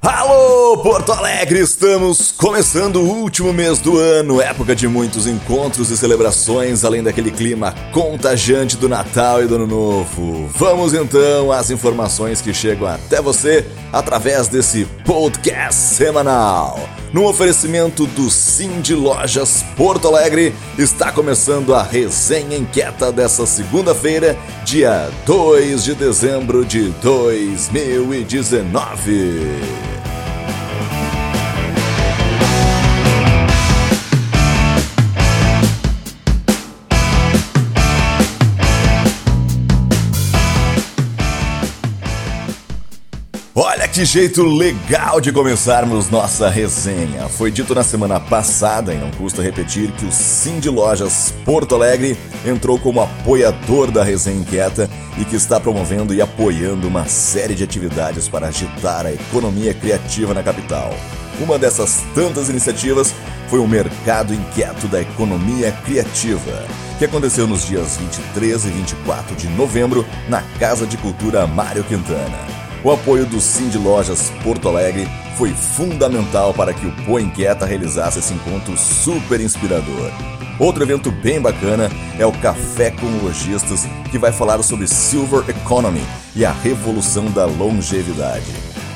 Alô, Porto Alegre! Estamos começando o último mês do ano, época de muitos encontros e celebrações, além daquele clima contagiante do Natal e do Ano Novo. Vamos então às informações que chegam até você através desse podcast semanal. No oferecimento do Sim de Lojas Porto Alegre, está começando a resenha inquieta dessa segunda-feira, dia 2 de dezembro de 2019. Que jeito legal de começarmos nossa resenha. Foi dito na semana passada, e não custa repetir, que o Sim de Lojas Porto Alegre entrou como apoiador da Resenha Inquieta e que está promovendo e apoiando uma série de atividades para agitar a economia criativa na capital. Uma dessas tantas iniciativas foi o Mercado Inquieto da Economia Criativa, que aconteceu nos dias 23 e 24 de novembro na Casa de Cultura Mário Quintana. O apoio do Sim de Lojas Porto Alegre foi fundamental para que o Pô Inquieta realizasse esse encontro super inspirador. Outro evento bem bacana é o Café com Lojistas, que vai falar sobre Silver Economy e a revolução da longevidade.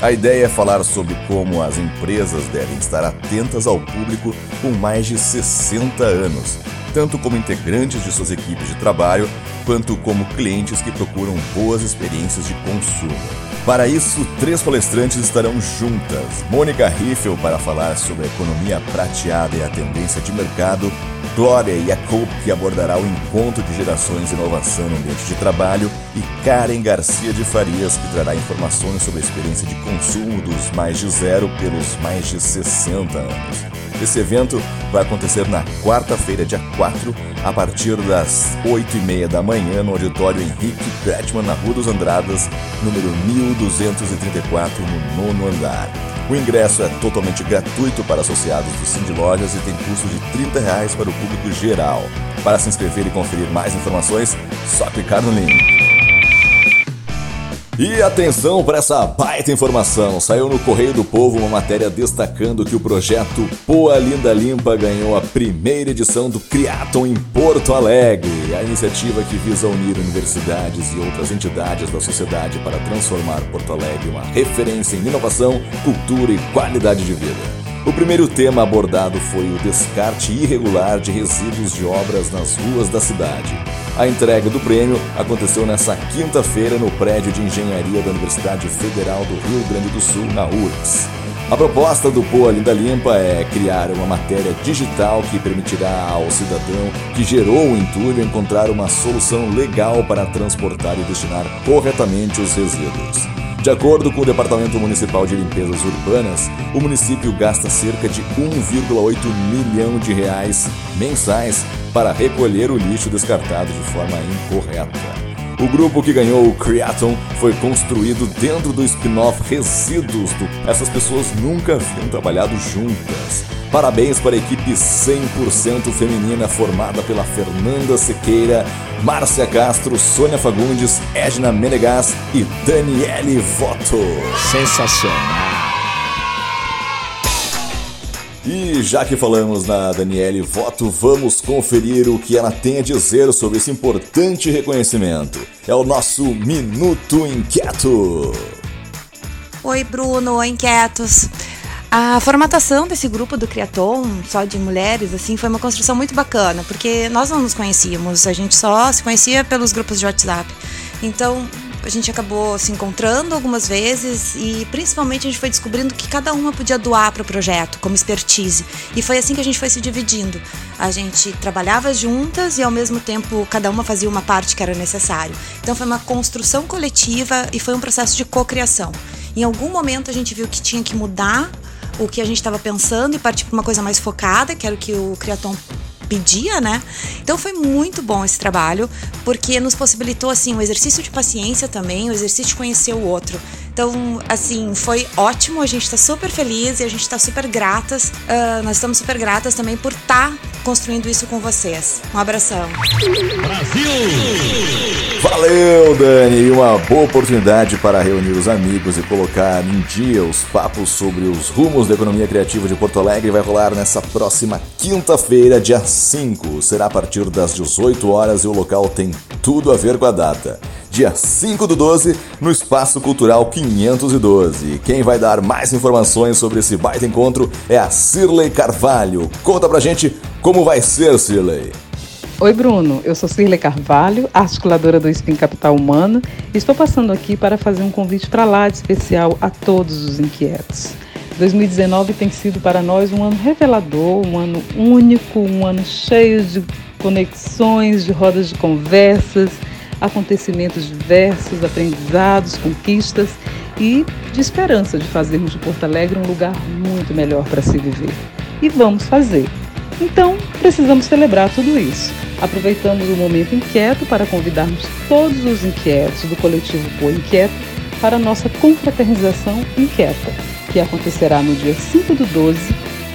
A ideia é falar sobre como as empresas devem estar atentas ao público com mais de 60 anos, tanto como integrantes de suas equipes de trabalho, quanto como clientes que procuram boas experiências de consumo. Para isso, três palestrantes estarão juntas: Mônica Riffel para falar sobre a economia prateada e a tendência de mercado, Glória Jacob, que abordará o encontro de gerações e inovação no ambiente de trabalho, e Karen Garcia de Farias, que trará informações sobre a experiência de consumo dos mais de zero pelos mais de 60 anos. Esse evento vai acontecer na quarta-feira, dia 4, a partir das 8h30 da manhã, no auditório Henrique Kretschmann, na Rua dos Andradas, número 1234, no nono andar. O ingresso é totalmente gratuito para associados do Cindy Lojas e tem custo de 30 reais para o público geral. Para se inscrever e conferir mais informações, só clicar no link. E atenção para essa baita informação! Saiu no Correio do Povo uma matéria destacando que o projeto Poa Linda Limpa ganhou a primeira edição do Criaton em Porto Alegre. A iniciativa que visa unir universidades e outras entidades da sociedade para transformar Porto Alegre uma referência em inovação, cultura e qualidade de vida. O primeiro tema abordado foi o descarte irregular de resíduos de obras nas ruas da cidade. A entrega do prêmio aconteceu nesta quinta-feira no prédio de engenharia da Universidade Federal do Rio Grande do Sul, na URGS. A proposta do Poa Linda Limpa é criar uma matéria digital que permitirá ao cidadão que gerou o entulho encontrar uma solução legal para transportar e destinar corretamente os resíduos. De acordo com o Departamento Municipal de Limpezas Urbanas, o município gasta cerca de 1,8 milhão de reais mensais para recolher o lixo descartado de forma incorreta. O grupo que ganhou o Creaton foi construído dentro do spin-off Resíduos do... Essas pessoas nunca haviam trabalhado juntas. Parabéns para a equipe 100% feminina formada pela Fernanda Sequeira, Márcia Castro, Sônia Fagundes, Edna Menegas e Daniele Voto. Sensacional! E já que falamos na Daniele Voto, vamos conferir o que ela tem a dizer sobre esse importante reconhecimento. É o nosso Minuto Inquieto. Oi, Bruno, oi, inquietos. A formatação desse grupo do Criaton, só de mulheres, assim, foi uma construção muito bacana, porque nós não nos conhecíamos, a gente só se conhecia pelos grupos de WhatsApp. Então, a gente acabou se encontrando algumas vezes e principalmente a gente foi descobrindo que cada uma podia doar para o projeto como expertise. E foi assim que a gente foi se dividindo. A gente trabalhava juntas e ao mesmo tempo cada uma fazia uma parte que era necessário. Então foi uma construção coletiva e foi um processo de cocriação. Em algum momento a gente viu que tinha que mudar o que a gente estava pensando e partir para uma coisa mais focada, que era o que o Criaton pedia, né? Então foi muito bom esse trabalho, porque nos possibilitou assim um exercício de paciência também, o um exercício de conhecer o outro. Então, assim, foi ótimo, a gente está super feliz e a gente está super gratas. Uh, nós estamos super gratas também por estar tá construindo isso com vocês. Um abração. Brasil! Valeu, Dani! E uma boa oportunidade para reunir os amigos e colocar em dia os papos sobre os rumos da economia criativa de Porto Alegre vai rolar nessa próxima quinta-feira, dia 5. Será a partir das 18 horas e o local tem tudo a ver com a data. Dia 5 do 12, no Espaço Cultural 512. Quem vai dar mais informações sobre esse baita encontro é a Cirlei Carvalho. Conta pra gente como vai ser, Cirlei. Oi, Bruno. Eu sou Cirle Carvalho, articuladora do Spin Capital Humano, e estou passando aqui para fazer um convite para lá de especial a todos os inquietos. 2019 tem sido para nós um ano revelador, um ano único, um ano cheio de conexões, de rodas de conversas, acontecimentos diversos, aprendizados, conquistas e de esperança de fazermos de Porto Alegre um lugar muito melhor para se viver. E vamos fazer! Então, precisamos celebrar tudo isso. Aproveitamos o momento inquieto para convidarmos todos os inquietos do coletivo Boa Inquieto para a nossa confraternização inquieta, que acontecerá no dia 5 do 12,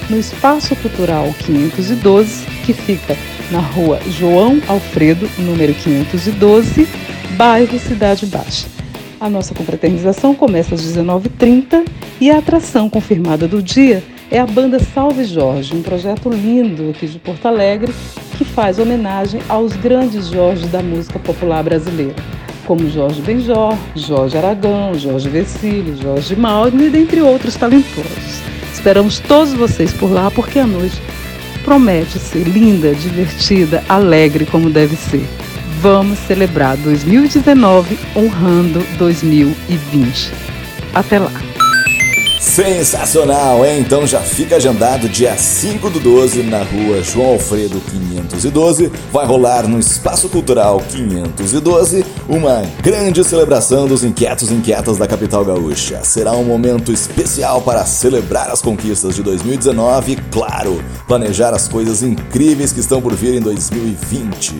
no Espaço Cultural 512, que fica na rua João Alfredo, número 512, bairro Cidade Baixa. A nossa confraternização começa às 19h30 e a atração confirmada do dia é a banda Salve Jorge, um projeto lindo aqui de Porto Alegre que faz homenagem aos grandes Jorge da música popular brasileira, como Jorge Benjor, Jorge Aragão, Jorge Vecílio, Jorge Mauro dentre outros talentosos. Esperamos todos vocês por lá porque a noite promete ser linda, divertida, alegre como deve ser. Vamos celebrar 2019 honrando 2020. Até lá! Sensacional, hein? Então já fica agendado dia 5 do 12 na rua João Alfredo 512. Vai rolar no Espaço Cultural 512 uma grande celebração dos inquietos e inquietas da capital gaúcha. Será um momento especial para celebrar as conquistas de 2019 e, claro, planejar as coisas incríveis que estão por vir em 2020.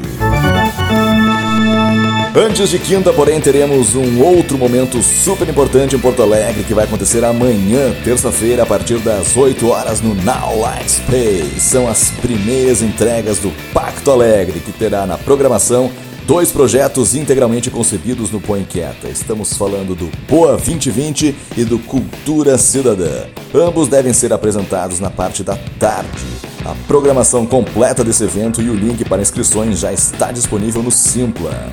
Antes de quinta, porém, teremos um outro momento super importante em Porto Alegre que vai acontecer amanhã, terça-feira, a partir das 8 horas no Now Light Space. São as primeiras entregas do Pacto Alegre, que terá na programação dois projetos integralmente concebidos no Põe Quieta. Estamos falando do Boa 2020 e do Cultura Cidadã. Ambos devem ser apresentados na parte da tarde. A programação completa desse evento e o link para inscrições já está disponível no Simpla.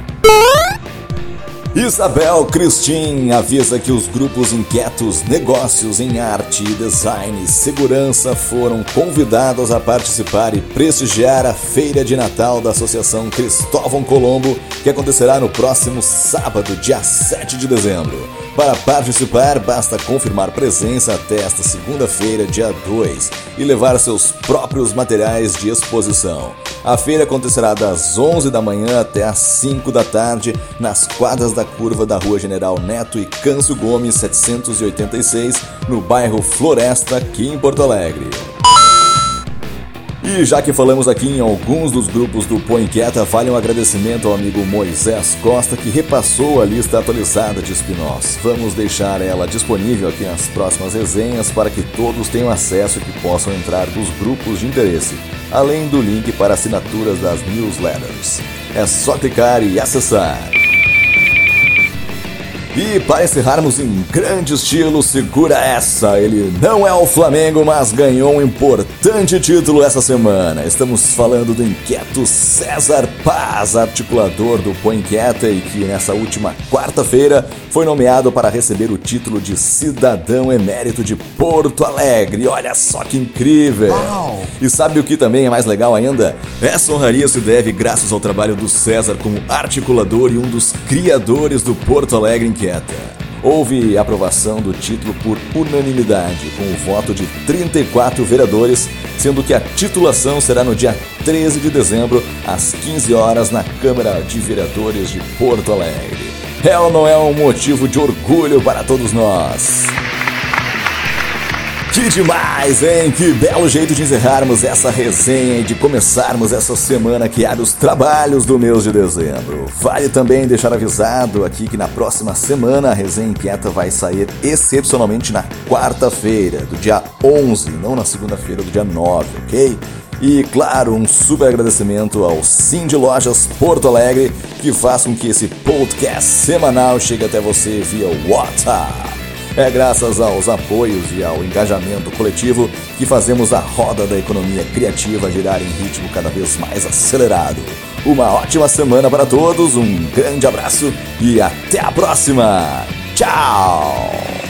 Isabel Cristin avisa que os grupos inquietos Negócios em Arte, Design e Segurança foram convidados a participar e prestigiar a Feira de Natal da Associação Cristóvão Colombo, que acontecerá no próximo sábado, dia 7 de dezembro. Para participar, basta confirmar presença até esta segunda-feira, dia 2, e levar seus próprios materiais de exposição. A feira acontecerá das 11 da manhã até as 5 da tarde nas quadras da curva da Rua General Neto e Câncio Gomes 786, no bairro Floresta, aqui em Porto Alegre. E já que falamos aqui em alguns dos grupos do Põe Inquieta, vale um agradecimento ao amigo Moisés Costa que repassou a lista atualizada de spin-offs. Vamos deixar ela disponível aqui nas próximas resenhas para que todos tenham acesso e que possam entrar nos grupos de interesse, além do link para assinaturas das newsletters. É só clicar e acessar. E para encerrarmos em grande estilo, segura essa. Ele não é o Flamengo, mas ganhou um importante título essa semana. Estamos falando do inquieto César Paz, articulador do Põe Inquieta e que nessa última quarta-feira foi nomeado para receber o título de cidadão emérito de Porto Alegre. Olha só que incrível! Uau. E sabe o que também é mais legal ainda? Essa honraria se deve graças ao trabalho do César como articulador e um dos criadores do Porto Alegre Houve aprovação do título por unanimidade, com o voto de 34 vereadores, sendo que a titulação será no dia 13 de dezembro, às 15 horas, na Câmara de Vereadores de Porto Alegre. É ou não é um motivo de orgulho para todos nós? Que demais, hein? Que belo jeito de encerrarmos essa resenha e de começarmos essa semana que abre os trabalhos do mês de dezembro. Vale também deixar avisado aqui que na próxima semana a resenha inquieta vai sair excepcionalmente na quarta-feira, do dia 11, não na segunda-feira do dia 9, ok? E claro, um super agradecimento ao Sim de Lojas Porto Alegre, que faz com que esse podcast semanal chegue até você via WhatsApp. É graças aos apoios e ao engajamento coletivo que fazemos a roda da economia criativa girar em ritmo cada vez mais acelerado. Uma ótima semana para todos, um grande abraço e até a próxima! Tchau!